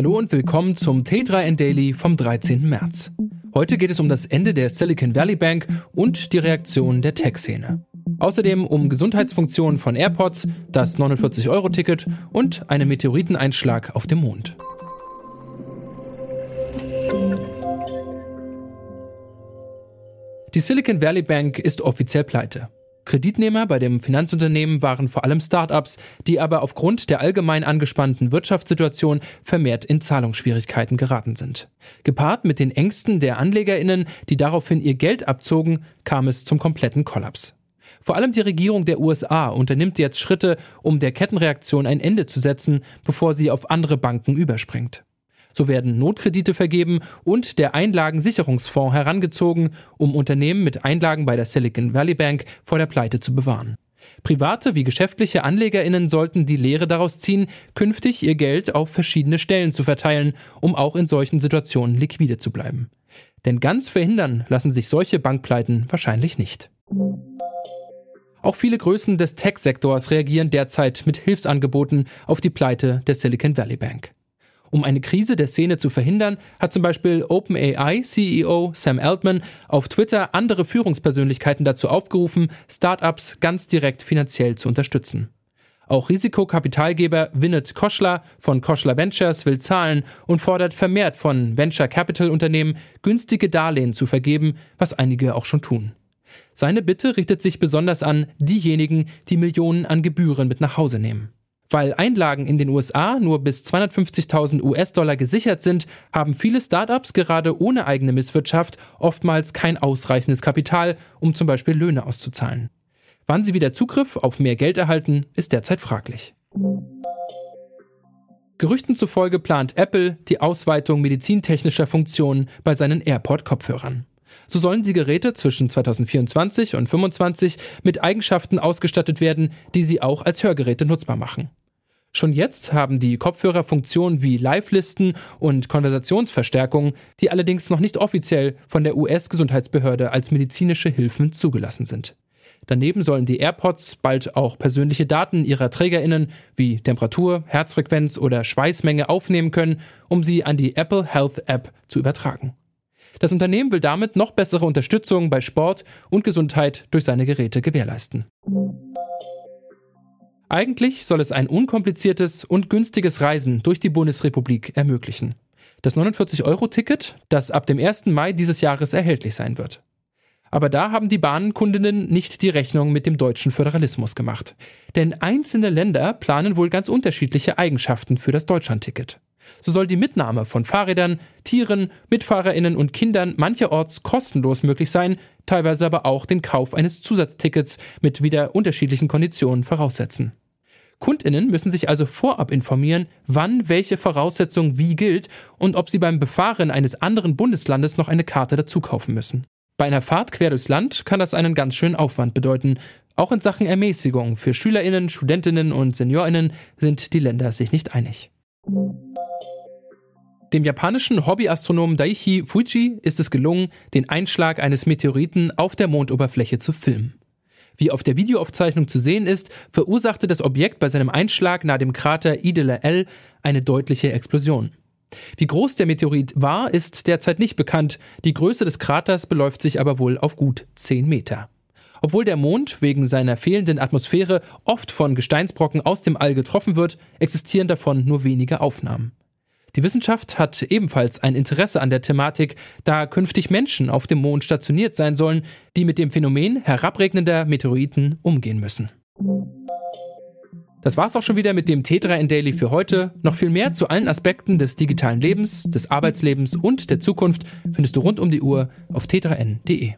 Hallo und willkommen zum T3N Daily vom 13. März. Heute geht es um das Ende der Silicon Valley Bank und die Reaktion der Tech-Szene. Außerdem um Gesundheitsfunktionen von AirPods, das 49-Euro-Ticket und einen Meteoriteneinschlag auf dem Mond. Die Silicon Valley Bank ist offiziell pleite. Kreditnehmer bei dem Finanzunternehmen waren vor allem Start-ups, die aber aufgrund der allgemein angespannten Wirtschaftssituation vermehrt in Zahlungsschwierigkeiten geraten sind. Gepaart mit den Ängsten der Anlegerinnen, die daraufhin ihr Geld abzogen, kam es zum kompletten Kollaps. Vor allem die Regierung der USA unternimmt jetzt Schritte, um der Kettenreaktion ein Ende zu setzen, bevor sie auf andere Banken überspringt. So werden Notkredite vergeben und der Einlagensicherungsfonds herangezogen, um Unternehmen mit Einlagen bei der Silicon Valley Bank vor der Pleite zu bewahren. Private wie geschäftliche Anlegerinnen sollten die Lehre daraus ziehen, künftig ihr Geld auf verschiedene Stellen zu verteilen, um auch in solchen Situationen liquide zu bleiben. Denn ganz verhindern lassen sich solche Bankpleiten wahrscheinlich nicht. Auch viele Größen des Tech-Sektors reagieren derzeit mit Hilfsangeboten auf die Pleite der Silicon Valley Bank. Um eine Krise der Szene zu verhindern, hat zum Beispiel OpenAI CEO Sam Altman auf Twitter andere Führungspersönlichkeiten dazu aufgerufen, Startups ganz direkt finanziell zu unterstützen. Auch Risikokapitalgeber Winnet Koschler von Koschler Ventures will zahlen und fordert vermehrt von Venture Capital Unternehmen günstige Darlehen zu vergeben, was einige auch schon tun. Seine Bitte richtet sich besonders an diejenigen, die Millionen an Gebühren mit nach Hause nehmen. Weil Einlagen in den USA nur bis 250.000 US-Dollar gesichert sind, haben viele Startups gerade ohne eigene Misswirtschaft oftmals kein ausreichendes Kapital, um zum Beispiel Löhne auszuzahlen. Wann sie wieder Zugriff auf mehr Geld erhalten, ist derzeit fraglich. Gerüchten zufolge plant Apple die Ausweitung medizintechnischer Funktionen bei seinen AirPod-Kopfhörern. So sollen die Geräte zwischen 2024 und 2025 mit Eigenschaften ausgestattet werden, die sie auch als Hörgeräte nutzbar machen. Schon jetzt haben die Kopfhörer Funktionen wie Live-Listen und Konversationsverstärkung, die allerdings noch nicht offiziell von der US-Gesundheitsbehörde als medizinische Hilfen zugelassen sind. Daneben sollen die AirPods bald auch persönliche Daten ihrer Trägerinnen wie Temperatur, Herzfrequenz oder Schweißmenge aufnehmen können, um sie an die Apple Health App zu übertragen. Das Unternehmen will damit noch bessere Unterstützung bei Sport und Gesundheit durch seine Geräte gewährleisten. Eigentlich soll es ein unkompliziertes und günstiges Reisen durch die Bundesrepublik ermöglichen. Das 49-Euro-Ticket, das ab dem 1. Mai dieses Jahres erhältlich sein wird. Aber da haben die Bahnkundinnen nicht die Rechnung mit dem deutschen Föderalismus gemacht. Denn einzelne Länder planen wohl ganz unterschiedliche Eigenschaften für das Deutschlandticket. So soll die Mitnahme von Fahrrädern, Tieren, Mitfahrerinnen und Kindern mancherorts kostenlos möglich sein, teilweise aber auch den Kauf eines Zusatztickets mit wieder unterschiedlichen Konditionen voraussetzen. Kundinnen müssen sich also vorab informieren, wann welche Voraussetzung wie gilt und ob sie beim Befahren eines anderen Bundeslandes noch eine Karte dazu kaufen müssen. Bei einer Fahrt quer durchs Land kann das einen ganz schönen Aufwand bedeuten. Auch in Sachen Ermäßigung für Schülerinnen, Studentinnen und Seniorinnen sind die Länder sich nicht einig. Dem japanischen Hobbyastronomen Daichi Fuji ist es gelungen, den Einschlag eines Meteoriten auf der Mondoberfläche zu filmen. Wie auf der Videoaufzeichnung zu sehen ist, verursachte das Objekt bei seinem Einschlag nahe dem Krater Idela L eine deutliche Explosion. Wie groß der Meteorit war, ist derzeit nicht bekannt. Die Größe des Kraters beläuft sich aber wohl auf gut 10 Meter. Obwohl der Mond wegen seiner fehlenden Atmosphäre oft von Gesteinsbrocken aus dem All getroffen wird, existieren davon nur wenige Aufnahmen. Die Wissenschaft hat ebenfalls ein Interesse an der Thematik, da künftig Menschen auf dem Mond stationiert sein sollen, die mit dem Phänomen herabregnender Meteoriten umgehen müssen. Das war's auch schon wieder mit dem T3N Daily für heute. Noch viel mehr zu allen Aspekten des digitalen Lebens, des Arbeitslebens und der Zukunft findest du rund um die Uhr auf t3n.de.